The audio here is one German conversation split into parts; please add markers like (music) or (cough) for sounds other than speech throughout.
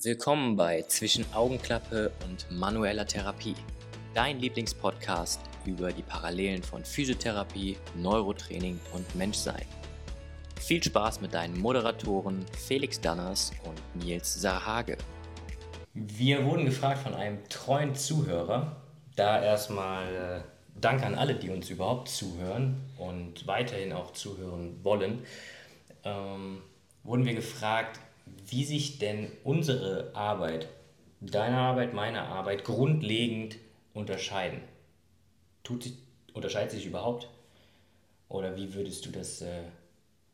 Willkommen bei Zwischen Augenklappe und manueller Therapie, dein Lieblingspodcast über die Parallelen von Physiotherapie, Neurotraining und Menschsein. Viel Spaß mit deinen Moderatoren Felix Danners und Nils Sarhage. Wir wurden gefragt von einem treuen Zuhörer, da erstmal äh, Dank an alle, die uns überhaupt zuhören und weiterhin auch zuhören wollen, ähm, wurden wir gefragt, wie sich denn unsere Arbeit, deine Arbeit, meine Arbeit grundlegend unterscheiden. Tut sich, unterscheidet sich überhaupt? Oder wie würdest du das äh,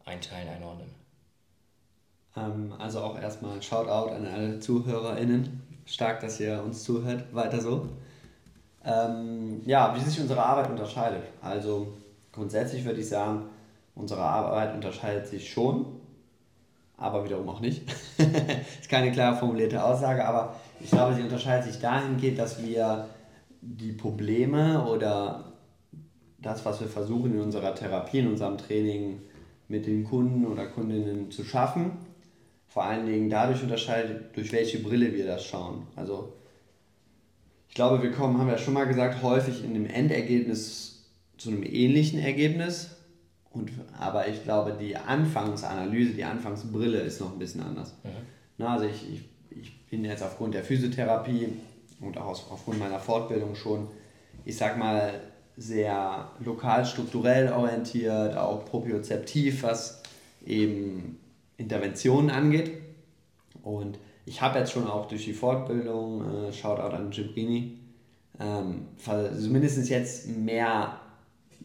einteilen, einordnen? Ähm, also auch erstmal Shoutout an alle ZuhörerInnen. Stark, dass ihr uns zuhört. Weiter so. Ähm, ja, wie sich unsere Arbeit unterscheidet. Also grundsätzlich würde ich sagen, unsere Arbeit unterscheidet sich schon, aber wiederum auch nicht. (laughs) ist keine klar formulierte Aussage, aber ich glaube, sie unterscheidet sich dahingehend, dass wir die Probleme oder das, was wir versuchen in unserer Therapie, in unserem Training mit den Kunden oder Kundinnen zu schaffen, vor allen Dingen dadurch unterscheidet, durch welche Brille wir das schauen. Also ich glaube, wir kommen, haben wir ja schon mal gesagt, häufig in dem Endergebnis zu einem ähnlichen Ergebnis. Und, aber ich glaube, die Anfangsanalyse, die Anfangsbrille ist noch ein bisschen anders. Mhm. Na, also ich, ich, ich bin jetzt aufgrund der Physiotherapie und auch aufgrund meiner Fortbildung schon, ich sag mal, sehr lokal strukturell orientiert, auch propriozeptiv, was eben Interventionen angeht. Und ich habe jetzt schon auch durch die Fortbildung, äh, Shoutout an Gibrini, ähm, zumindest jetzt mehr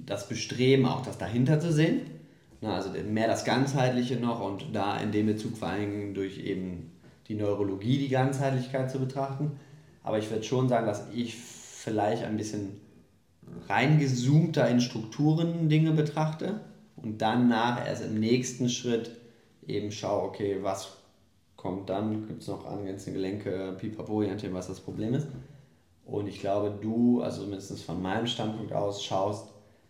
das Bestreben, auch das dahinter zu sehen. Na, also mehr das Ganzheitliche noch und da in dem Bezug vor allem durch eben die Neurologie die Ganzheitlichkeit zu betrachten. Aber ich würde schon sagen, dass ich vielleicht ein bisschen reingezoomter in Strukturen Dinge betrachte und dann nach erst im nächsten Schritt eben schaue, okay, was kommt dann, gibt es noch angrenzende Gelenke, pipapo, je nachdem, was das Problem ist. Und ich glaube, du, also mindestens von meinem Standpunkt aus, schaust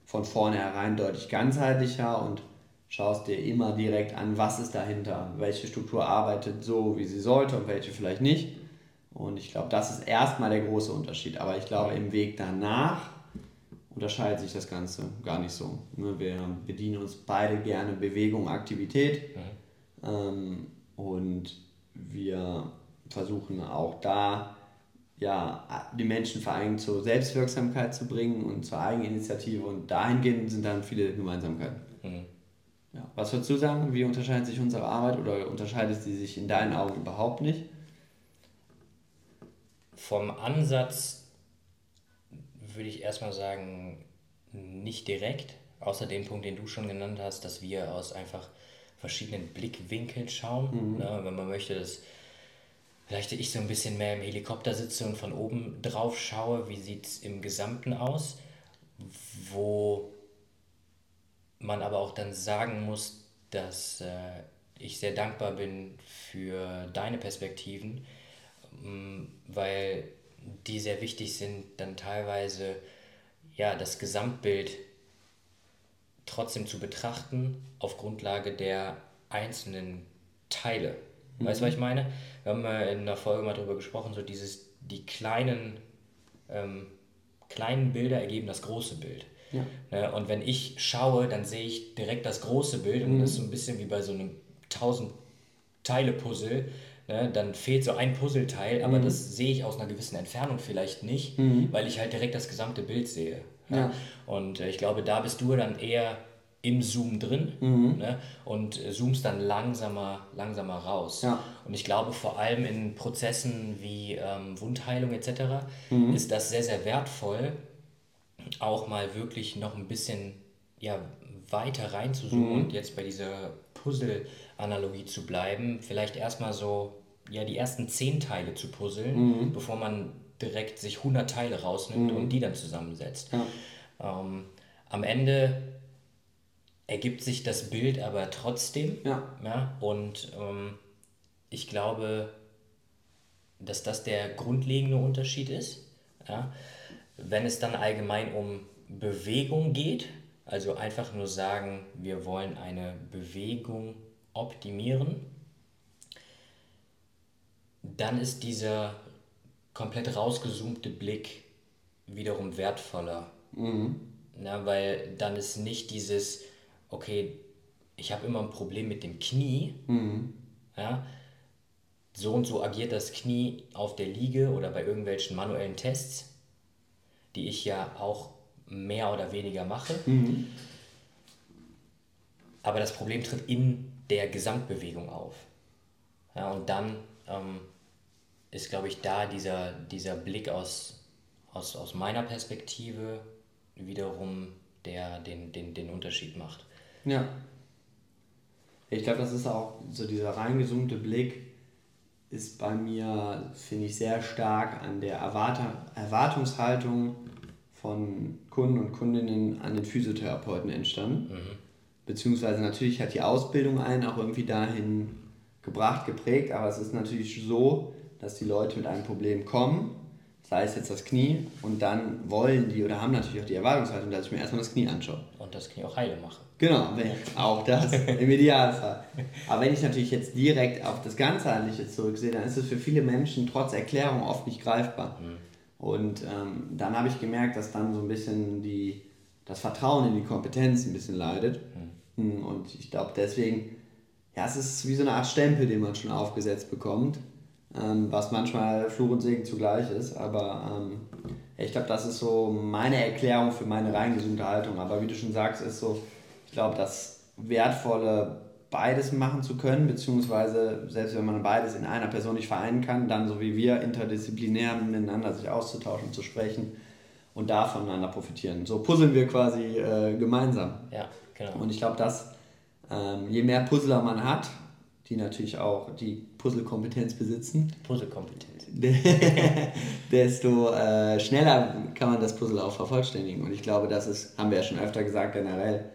von vornherein deutlich ganzheitlicher und schaust dir immer direkt an, was ist dahinter, welche Struktur arbeitet so, wie sie sollte und welche vielleicht nicht. Und ich glaube, das ist erstmal der große Unterschied. Aber ich glaube, im Weg danach unterscheidet sich das Ganze gar nicht so. Ne, wir bedienen uns beide gerne Bewegung, Aktivität. Mhm. Ähm, und wir versuchen auch da ja, die Menschen vor allem zur Selbstwirksamkeit zu bringen und zur Eigeninitiative und dahingehend sind dann viele Gemeinsamkeiten. Mhm. Ja. Was würdest du sagen? Wie unterscheidet sich unsere Arbeit oder unterscheidet sie sich in deinen Augen überhaupt nicht? Vom Ansatz würde ich erstmal sagen, nicht direkt, außer dem Punkt, den du schon genannt hast, dass wir aus einfach verschiedenen Blickwinkeln schauen. Mhm. Ne? Wenn man möchte, dass vielleicht ich so ein bisschen mehr im Helikopter sitze und von oben drauf schaue, wie sieht es im Gesamten aus, wo man aber auch dann sagen muss, dass äh, ich sehr dankbar bin für deine Perspektiven, ähm, weil die sehr wichtig sind, dann teilweise ja das Gesamtbild trotzdem zu betrachten auf Grundlage der einzelnen Teile. Weißt du, was ich meine? Wir haben in der Folge mal darüber gesprochen, so dieses, die kleinen, ähm, kleinen Bilder ergeben das große Bild. Ja. Ne? Und wenn ich schaue, dann sehe ich direkt das große Bild mhm. und das ist so ein bisschen wie bei so einem 1000 Teile-Puzzle. Ne? Dann fehlt so ein Puzzleteil, aber mhm. das sehe ich aus einer gewissen Entfernung vielleicht nicht, mhm. weil ich halt direkt das gesamte Bild sehe. Ja. ja. Und äh, ich glaube, da bist du dann eher im Zoom drin mhm. ne, und äh, zoomst dann langsamer, langsamer raus. Ja. Und ich glaube, vor allem in Prozessen wie ähm, Wundheilung etc. Mhm. ist das sehr, sehr wertvoll, auch mal wirklich noch ein bisschen ja, weiter reinzuzoomen mhm. und jetzt bei dieser Puzzle-Analogie zu bleiben. Vielleicht erstmal so ja, die ersten zehn Teile zu puzzeln, mhm. bevor man direkt sich 100 Teile rausnimmt mhm. und die dann zusammensetzt. Ja. Ähm, am Ende ergibt sich das Bild aber trotzdem. Ja. ja und ähm, ich glaube, dass das der grundlegende Unterschied ist. Ja. Wenn es dann allgemein um Bewegung geht, also einfach nur sagen, wir wollen eine Bewegung optimieren, dann ist dieser komplett rausgezoomte Blick wiederum wertvoller. Mhm. Na, weil dann ist nicht dieses, okay, ich habe immer ein Problem mit dem Knie. Mhm. Ja, so und so agiert das Knie auf der Liege oder bei irgendwelchen manuellen Tests, die ich ja auch mehr oder weniger mache. Aber das Problem tritt in der Gesamtbewegung auf. Ja, und dann ähm, ist, glaube ich, da dieser, dieser Blick aus, aus, aus meiner Perspektive wiederum, der den, den, den Unterschied macht. Ja. Ich glaube, das ist auch so dieser reingezoomte Blick ist bei mir, finde ich, sehr stark an der Erwart Erwartungshaltung von Kunden und Kundinnen an den Physiotherapeuten entstanden. Beziehungsweise natürlich hat die Ausbildung einen auch irgendwie dahin gebracht, geprägt, aber es ist natürlich so, dass die Leute mit einem Problem kommen, sei es jetzt das Knie, und dann wollen die oder haben natürlich auch die Erwartungshaltung, dass ich mir erstmal das Knie anschaue. Und das Knie auch heile mache. Genau, auch das (laughs) im Idealfall. Aber wenn ich natürlich jetzt direkt auf das Ganzheitliche zurücksehe, dann ist es für viele Menschen trotz Erklärung oft nicht greifbar. Und ähm, dann habe ich gemerkt, dass dann so ein bisschen die, das Vertrauen in die Kompetenz ein bisschen leidet. Hm, Und ich glaube deswegen, ja, es ist wie so eine Art Stempel, den man schon aufgesetzt bekommt, ähm, was manchmal Fluch und Segen zugleich ist. Aber ähm, ich glaube, das ist so meine Erklärung für meine reingesunde Haltung. Aber wie du schon sagst, ist so, ich glaube, das Wertvolle, beides machen zu können, beziehungsweise selbst wenn man beides in einer Person nicht vereinen kann, dann so wie wir interdisziplinär miteinander sich auszutauschen, zu sprechen und da voneinander profitieren. So puzzeln wir quasi äh, gemeinsam. Ja, genau. Und ich glaube, dass ähm, je mehr Puzzler man hat, die natürlich auch die Puzzlekompetenz besitzen, Puzzlekompetenz. (laughs) desto äh, schneller kann man das Puzzle auch vervollständigen. Und ich glaube, das ist, haben wir ja schon öfter gesagt, generell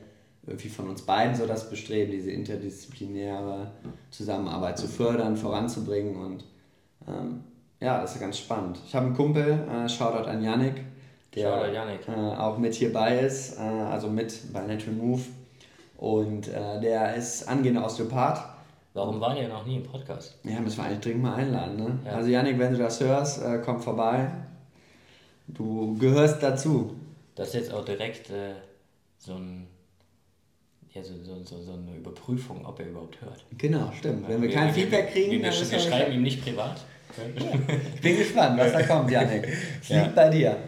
irgendwie von uns beiden so das Bestreben, diese interdisziplinäre Zusammenarbeit zu fördern, voranzubringen. Und ähm, ja, das ist ganz spannend. Ich habe einen Kumpel, äh, Shoutout an Yannick, der Shoutout Yannick. Äh, auch mit hierbei ist, äh, also mit bei Natural Move. Und äh, der ist angehender Osteopath. Warum waren wir noch nie im Podcast? Ja, müssen wir eigentlich dringend mal einladen. Ne? Ja. Also Yannick, wenn du das hörst, äh, komm vorbei. Du gehörst dazu. Das ist jetzt auch direkt äh, so, ein, ja, so, so, so, so eine Überprüfung, ob er überhaupt hört. Genau, stimmt. Wenn wir kein Feedback kriegen, wir, wir, dann wir, wir schreiben ihm nicht privat. Ich bin gespannt, was da kommt, Janik. (laughs) Es Ja. liegt bei dir. (laughs)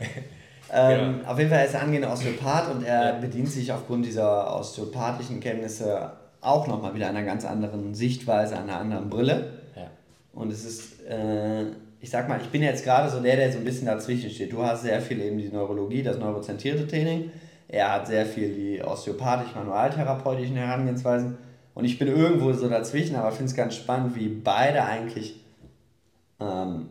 Ähm, Auf jeden Fall ist er angehender Osteopath und er bedient sich aufgrund dieser osteopathischen Kenntnisse auch nochmal wieder einer ganz anderen Sichtweise, einer anderen Brille. Ja. Und es ist, äh, ich sag mal, ich bin jetzt gerade so der, der so ein bisschen dazwischen steht. Du hast sehr viel eben die Neurologie, das neurozentrierte Training. Er hat sehr viel die osteopathisch-manualtherapeutischen Herangehensweisen. Und ich bin irgendwo so dazwischen, aber finde es ganz spannend, wie beide eigentlich ähm,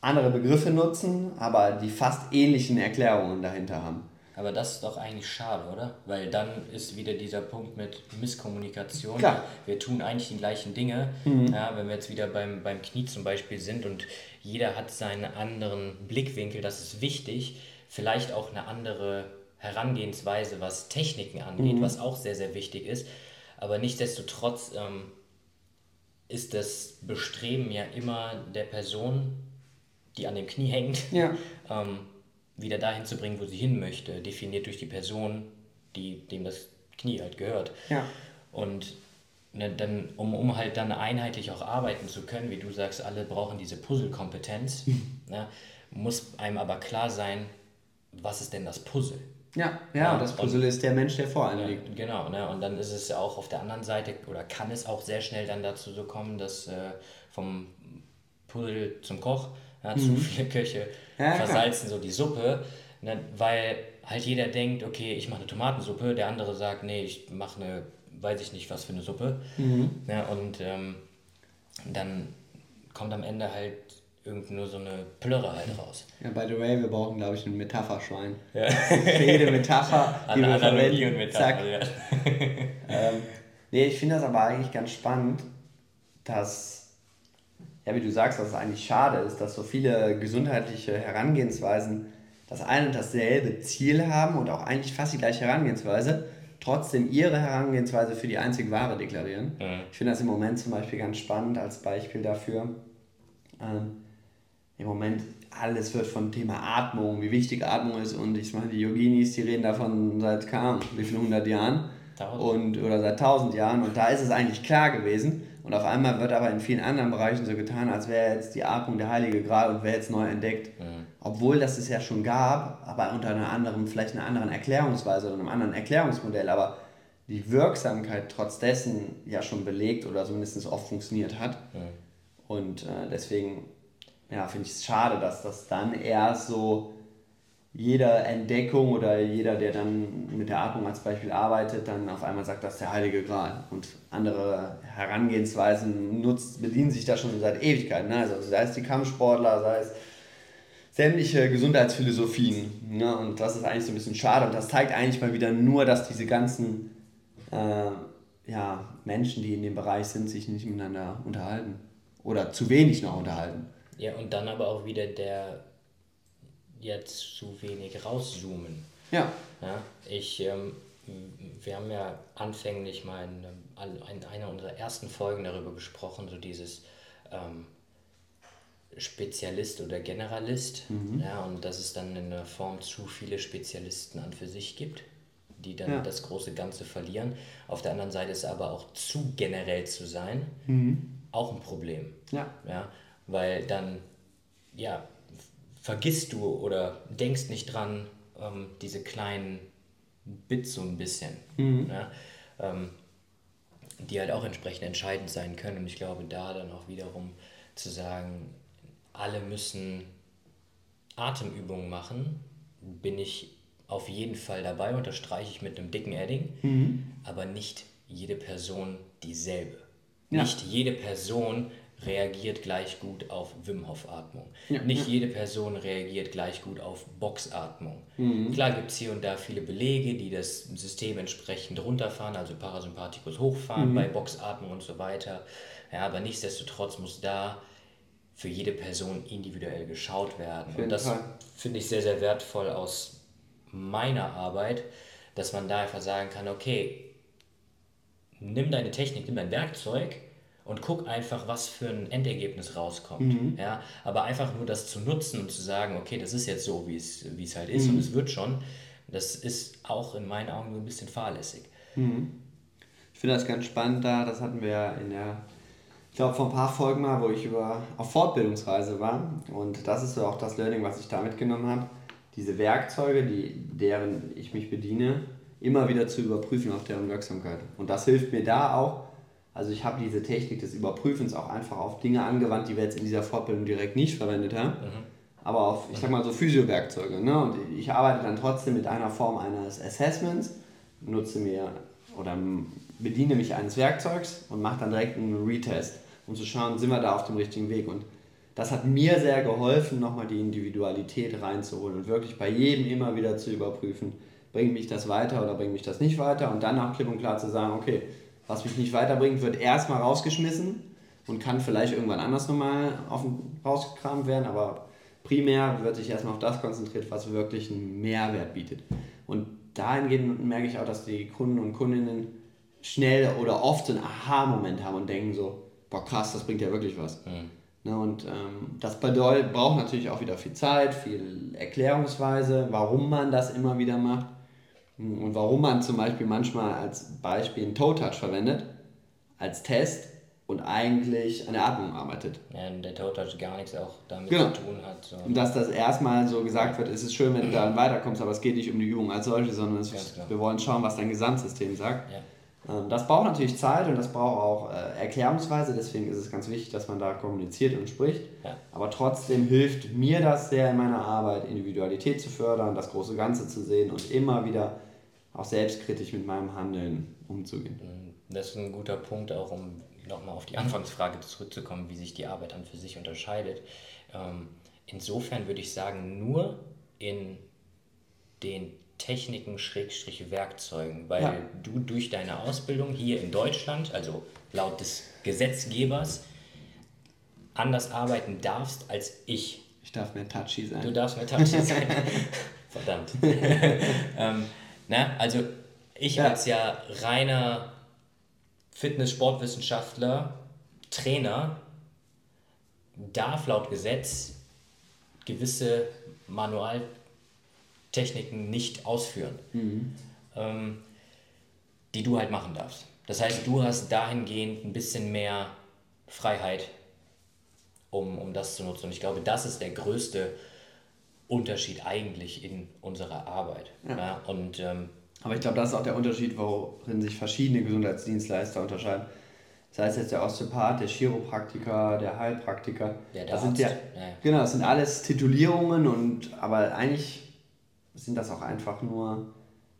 andere Begriffe nutzen, aber die fast ähnlichen Erklärungen dahinter haben. Aber das ist doch eigentlich schade, oder? Weil dann ist wieder dieser Punkt mit Misskommunikation. Klar. Wir tun eigentlich die gleichen Dinge. Ja, wenn wir jetzt wieder beim, beim Knie zum Beispiel sind und jeder hat seinen anderen Blickwinkel, das ist wichtig. Vielleicht auch eine andere Herangehensweise, was Techniken angeht, was auch sehr, sehr wichtig ist. Aber nichtsdestotrotz ähm, ist das Bestreben ja immer der Person, die an dem Knie hängt, Ja. (laughs) ähm, wieder dahin zu bringen, wo sie hin möchte, definiert durch die Person, die, dem das Knie halt gehört. Ja. Und ne, dann, um, um halt dann einheitlich auch arbeiten zu können, wie du sagst, alle brauchen diese Puzzle-Kompetenz, ne, muss einem aber klar sein, was ist denn das Puzzle? Ja, ja, und das Puzzle ist der Mensch, der vor einem liegt. Genau, ne? und dann ist es ja auch auf der anderen Seite, oder kann es auch sehr schnell dann dazu so kommen, dass äh, vom Puzzle zum Koch, ja, zu viele Köche Mhm. Ja, versalzen so die Suppe, ne? weil halt jeder denkt, okay, ich mache eine Tomatensuppe, der andere sagt, nee, ich mache eine, weiß ich nicht was für eine Suppe. Mhm. Ja, und ähm, dann kommt am Ende halt irgend nur so eine Plörre halt raus. Ja, by the way, wir brauchen, glaube ich, ein Metapherschwein. Ja. Für jede Metapher, (laughs) die An wir Analogie verwenden. und Metapher, Zack. ja. Ähm, nee, ich finde das aber eigentlich ganz spannend, dass, ja, wie du sagst, dass es eigentlich schade ist, dass so viele gesundheitliche Herangehensweisen das ein und dasselbe Ziel haben und auch eigentlich fast die gleiche Herangehensweise, trotzdem ihre Herangehensweise für die einzig wahre deklarieren. Mhm. Ich finde das im Moment zum Beispiel ganz spannend als Beispiel dafür. Ähm, Im Moment alles wird von Thema Atmung, wie wichtig Atmung ist und ich meine, die Yoginis, die reden davon seit kam, wie viele hundert Jahren und, oder seit tausend Jahren und da ist es eigentlich klar gewesen und auf einmal wird aber in vielen anderen Bereichen so getan, als wäre jetzt die Atmung der heilige Gral und wäre jetzt neu entdeckt. Mhm. Obwohl das es ja schon gab, aber unter einer anderen, vielleicht einer anderen Erklärungsweise oder einem anderen Erklärungsmodell, aber die Wirksamkeit trotz dessen ja schon belegt oder zumindest oft funktioniert hat. Mhm. Und äh, deswegen ja, finde ich es schade, dass das dann erst so jeder Entdeckung oder jeder, der dann mit der Atmung als Beispiel arbeitet, dann auf einmal sagt, das ist der heilige Gral. Und andere Herangehensweisen nutzt, bedienen sich da schon seit Ewigkeiten. Ne? Also sei es die Kampfsportler, sei es sämtliche Gesundheitsphilosophien. Ne? Und das ist eigentlich so ein bisschen schade. Und das zeigt eigentlich mal wieder nur, dass diese ganzen äh, ja, Menschen, die in dem Bereich sind, sich nicht miteinander unterhalten. Oder zu wenig noch unterhalten. Ja, und dann aber auch wieder der jetzt zu wenig rauszoomen. Ja. ja ich, ähm, wir haben ja anfänglich mal in, in einer unserer ersten Folgen darüber gesprochen, so dieses ähm, Spezialist oder Generalist. Mhm. Ja, und dass es dann in der Form zu viele Spezialisten an für sich gibt, die dann ja. das große Ganze verlieren. Auf der anderen Seite ist aber auch zu generell zu sein mhm. auch ein Problem. Ja. ja. Weil dann, ja, vergisst du oder denkst nicht dran, ähm, diese kleinen Bits so ein bisschen, mhm. ja, ähm, die halt auch entsprechend entscheidend sein können. Und ich glaube, da dann auch wiederum zu sagen, alle müssen Atemübungen machen, bin ich auf jeden Fall dabei, unterstreiche ich mit einem dicken Edding, mhm. aber nicht jede Person dieselbe. Ja. Nicht jede Person reagiert gleich gut auf Wim Hof Atmung. Ja, Nicht ja. jede Person reagiert gleich gut auf Boxatmung. Mhm. Klar gibt es hier und da viele Belege, die das System entsprechend runterfahren, also Parasympathikus hochfahren mhm. bei Boxatmung und so weiter. Ja, aber nichtsdestotrotz muss da für jede Person individuell geschaut werden. Und das finde ich sehr, sehr wertvoll aus meiner Arbeit, dass man da einfach sagen kann, okay, nimm deine Technik, nimm dein Werkzeug und guck einfach, was für ein Endergebnis rauskommt. Mhm. Ja, aber einfach nur das zu nutzen und zu sagen, okay, das ist jetzt so, wie es, wie es halt ist mhm. und es wird schon, das ist auch in meinen Augen ein bisschen fahrlässig. Mhm. Ich finde das ganz spannend da, das hatten wir in der, ich glaube vor ein paar Folgen mal, wo ich über, auf Fortbildungsreise war und das ist so auch das Learning, was ich da mitgenommen habe, diese Werkzeuge, die, deren ich mich bediene, immer wieder zu überprüfen auf deren Wirksamkeit. Und das hilft mir da auch, also ich habe diese Technik des Überprüfens auch einfach auf Dinge angewandt, die wir jetzt in dieser Fortbildung direkt nicht verwendet haben. Mhm. Aber auf, ich sag mal so Physiowerkzeuge. Ne? Und ich arbeite dann trotzdem mit einer Form eines Assessments, nutze mir oder bediene mich eines Werkzeugs und mache dann direkt einen Retest, um zu schauen, sind wir da auf dem richtigen Weg. Und das hat mir sehr geholfen, nochmal die Individualität reinzuholen und wirklich bei jedem immer wieder zu überprüfen, bringt mich das weiter oder bringt mich das nicht weiter und dann auch klipp und klar zu sagen, okay, was mich nicht weiterbringt, wird erstmal rausgeschmissen und kann vielleicht irgendwann anders nochmal rausgekramt werden, aber primär wird sich erstmal auf das konzentriert, was wirklich einen Mehrwert bietet. Und dahingehend merke ich auch, dass die Kunden und Kundinnen schnell oder oft so einen Aha-Moment haben und denken so, boah krass, das bringt ja wirklich was. Mhm. Ne, und ähm, das bedeutet, braucht natürlich auch wieder viel Zeit, viel Erklärungsweise, warum man das immer wieder macht. Und warum man zum Beispiel manchmal als Beispiel einen Toe-Touch verwendet, als Test und eigentlich an der Atmung arbeitet. Ja, und der Toe-Touch gar nichts auch damit genau. zu tun hat. So. Und dass das erstmal so gesagt wird, es ist schön, wenn du dann weiterkommst, aber es geht nicht um die Übung als solche, sondern ist, wir wollen schauen, was dein Gesamtsystem sagt. Ja. Ähm, das braucht natürlich Zeit und das braucht auch äh, Erklärungsweise, deswegen ist es ganz wichtig, dass man da kommuniziert und spricht. Ja. Aber trotzdem hilft mir das sehr in meiner Arbeit, Individualität zu fördern, das große Ganze zu sehen und immer wieder auch selbstkritisch mit meinem Handeln umzugehen. Mhm. Das ist ein guter Punkt, auch um nochmal auf die Anfangsfrage zurückzukommen, wie sich die Arbeit dann für sich unterscheidet. Ähm, insofern würde ich sagen, nur in den Techniken, Schrägstriche, Werkzeugen, weil ja. du durch deine Ausbildung hier in Deutschland, also laut des Gesetzgebers, anders arbeiten darfst als ich. Ich darf mehr touchy sein. Du darfst mehr touchy sein. (laughs) Verdammt. (laughs) ähm, na, also ich ja. als ja reiner Fitness-Sportwissenschaftler, Trainer, darf laut Gesetz gewisse Manualtechniken nicht ausführen, Mhm. ähm, die du halt machen darfst. Das heißt, du hast dahingehend ein bisschen mehr Freiheit, um, um das zu nutzen. Und ich glaube, das ist der größte Unterschied eigentlich in unserer Arbeit. Ja. und ähm, Aber ich glaube, das ist auch der Unterschied, worin sich verschiedene Gesundheitsdienstleister unterscheiden. Das heißt jetzt der Osteopath, der Chiropraktiker, der Heilpraktiker. Ja, der das sind ja, Arzt, ja. Genau, das sind alles Titulierungen und aber eigentlich sind das auch einfach nur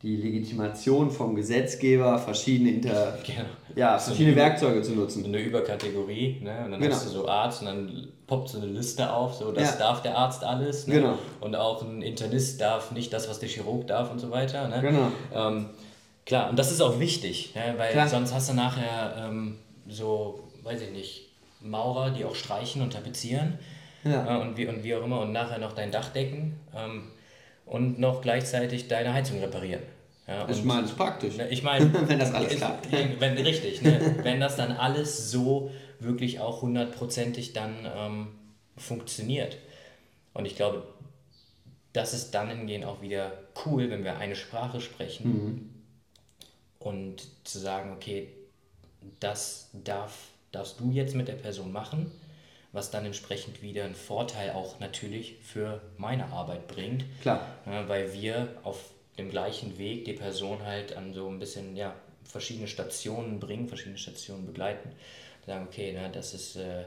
die Legitimation vom Gesetzgeber, verschiedene Inter Genau. ja, verschiedene Werkzeuge zu nutzen. eine Überkategorie, ne? Und dann Genau. hast du so Arzt und dann poppt so eine Liste auf, so das Ja. darf der Arzt alles, ne? Genau. Und auch ein Internist darf nicht das, was der Chirurg darf und so weiter. Ne? Genau. Ähm, klar, und das ist auch wichtig, ne? weil Klar. sonst hast du nachher ähm, so, weiß ich nicht, Maurer, die auch streichen und tapezieren Ja. äh, und, wie, und wie auch immer und nachher noch dein Dach decken ähm, und noch gleichzeitig deine Heizung reparieren. Ja, Ich meine, das ist praktisch. Ne, Ich meine, (laughs) Wenn das alles klappt. Wenn, richtig, ne? wenn das dann alles so wirklich auch hundertprozentig dann ähm, funktioniert. Und ich glaube, das ist dann hingehend auch wieder cool, wenn wir eine Sprache sprechen Mhm. und zu sagen, okay, das darf, darfst du jetzt mit der Person machen, was dann entsprechend wieder einen Vorteil auch natürlich für meine Arbeit bringt. Klar. Ja, weil wir auf dem gleichen Weg die Person halt an so ein bisschen, ja, verschiedene Stationen bringen, verschiedene Stationen begleiten. Sagen, okay, na, das ist, äh,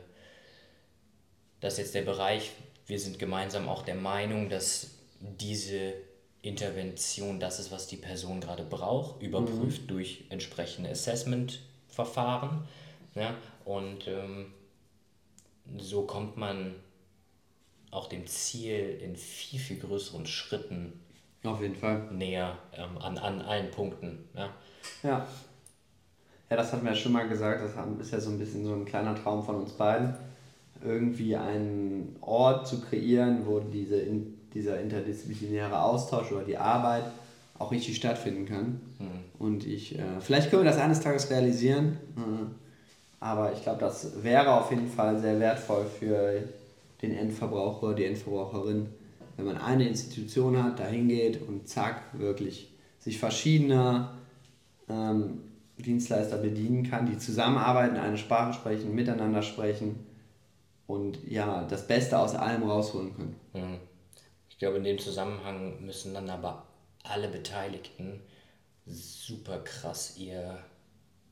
das ist jetzt der Bereich, wir sind gemeinsam auch der Meinung, dass diese Intervention das ist, was die Person gerade braucht, überprüft durch entsprechende Assessment-Verfahren. Ja, und ähm, so kommt man auch dem Ziel in viel, viel größeren Schritten Auf jeden Fall. näher ähm, an, an allen Punkten. Ja. Ja. Ja, das hatten wir ja schon mal gesagt, das ist ja so ein bisschen so ein kleiner Traum von uns beiden, irgendwie einen Ort zu kreieren, wo diese, dieser interdisziplinäre Austausch oder die Arbeit auch richtig stattfinden kann. Und ich, äh, vielleicht können wir das eines Tages realisieren, äh, aber ich glaube, das wäre auf jeden Fall sehr wertvoll für den Endverbraucher, die Endverbraucherin, wenn man eine Institution hat, da hingeht und zack, wirklich sich verschiedener ähm, Dienstleister bedienen kann, die zusammenarbeiten, eine Sprache sprechen, miteinander sprechen und ja, das Beste aus allem rausholen können. Ich glaube, in dem Zusammenhang müssen dann aber alle Beteiligten super krass ihr,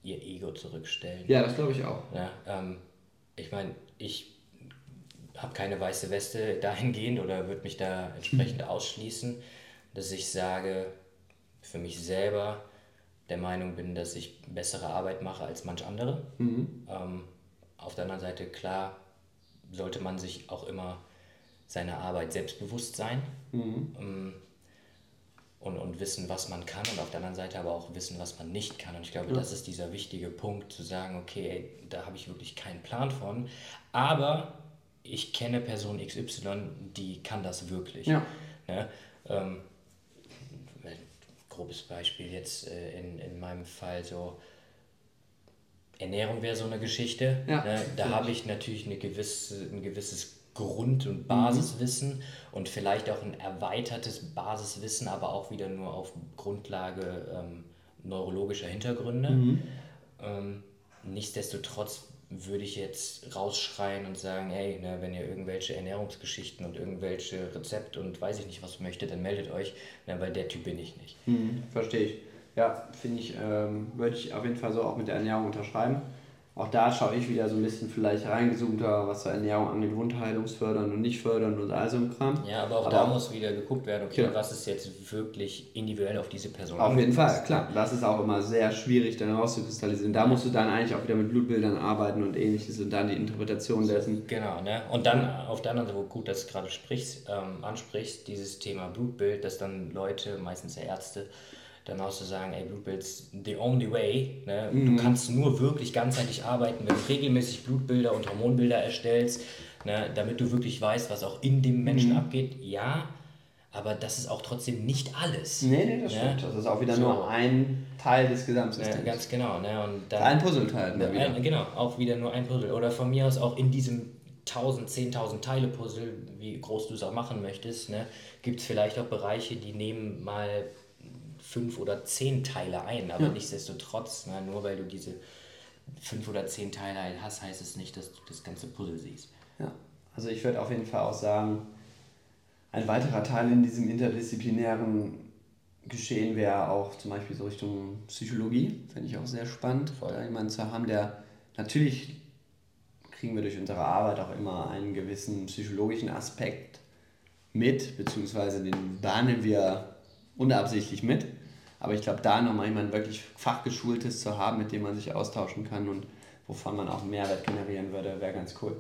ihr Ego zurückstellen. Ja, das glaube ich auch. Ja, ähm, ich meine, ich habe keine weiße Weste dahingehend oder würde mich da entsprechend (laughs) ausschließen, dass ich sage, für mich selber der Meinung bin, dass ich bessere Arbeit mache als manch andere. Ähm, auf der anderen Seite, klar, sollte man sich auch immer seiner Arbeit selbstbewusst sein ähm, und, und wissen, was man kann und auf der anderen Seite aber auch wissen, was man nicht kann. Und ich glaube, das ist dieser wichtige Punkt, zu sagen, okay, ey, da habe ich wirklich keinen Plan von, aber ich kenne Person XY, die kann das wirklich. Ja. Ne? Ähm, grobes Beispiel jetzt äh, in, in meinem Fall so Ernährung wäre so eine Geschichte. Ja, ne? Da habe ich natürlich eine gewisse, ein gewisses Grund- und Basiswissen und vielleicht auch ein erweitertes Basiswissen, aber auch wieder nur auf Grundlage ähm, neurologischer Hintergründe. Ähm, nichtsdestotrotz würde ich jetzt rausschreien und sagen, hey, ne, wenn ihr irgendwelche Ernährungsgeschichten und irgendwelche Rezepte und weiß ich nicht was möchtet, dann meldet euch, ne, weil der Typ bin ich nicht. Mhm, verstehe ich. Ja, finde ich, ähm, würde ich auf jeden Fall so auch mit der Ernährung unterschreiben. Auch da schaue ich wieder so ein bisschen vielleicht reingezoomter, was zur Ernährung angeht, wundheilungsfördernd und nicht fördernd und all so ein Kram. Ja, aber auch Aber da muss wieder geguckt werden, okay, Genau. was ist jetzt wirklich individuell auf diese Person Auf jeden Fall, klar. Das ist auch immer sehr schwierig, dann rauszukristallisieren. Da musst du dann eigentlich auch wieder mit Blutbildern arbeiten und ähnliches und dann die Interpretation dessen. Genau, ne? Und dann auf der anderen Seite, wo gut, dass du gerade sprichst, ähm, ansprichst, dieses Thema Blutbild, dass dann Leute, meistens Ärzte, dann auch so sagen, ey, Blutbild ist the only way. Ne? Du kannst nur wirklich ganzheitlich arbeiten, wenn du regelmäßig Blutbilder und Hormonbilder erstellst, ne? damit du wirklich weißt, was auch in dem Menschen abgeht. Ja, aber das ist auch trotzdem nicht alles. Nee, nee, das Ja. stimmt. Das ist auch wieder So. nur ein Teil des Ja, Gesamtsystems. ganz genau. Ne? Und dann, ein Puzzleteil mal wieder. ein, genau, auch wieder nur ein Puzzle. Oder von mir aus auch in diesem 1000, 10.000 Teile Puzzle, wie groß du es auch machen möchtest, ne, gibt es vielleicht auch Bereiche, die nehmen mal fünf oder zehn Teile ein, aber ja. nichtsdestotrotz, ne, nur weil du diese fünf oder zehn Teile halt hast, heißt es nicht, dass du das ganze Puzzle siehst. Ja, also ich würde auf jeden Fall auch sagen, ein weiterer Teil in diesem interdisziplinären Geschehen wäre auch zum Beispiel so Richtung Psychologie, finde ich auch sehr spannend, Voll. da jemanden zu haben, der natürlich kriegen wir durch unsere Arbeit auch immer einen gewissen psychologischen Aspekt mit, beziehungsweise den bahnen wir unabsichtlich mit. Aber ich glaube, da nochmal jemand wirklich fachgeschultes zu haben, mit dem man sich austauschen kann und wovon man auch Mehrwert generieren würde, wäre ganz cool.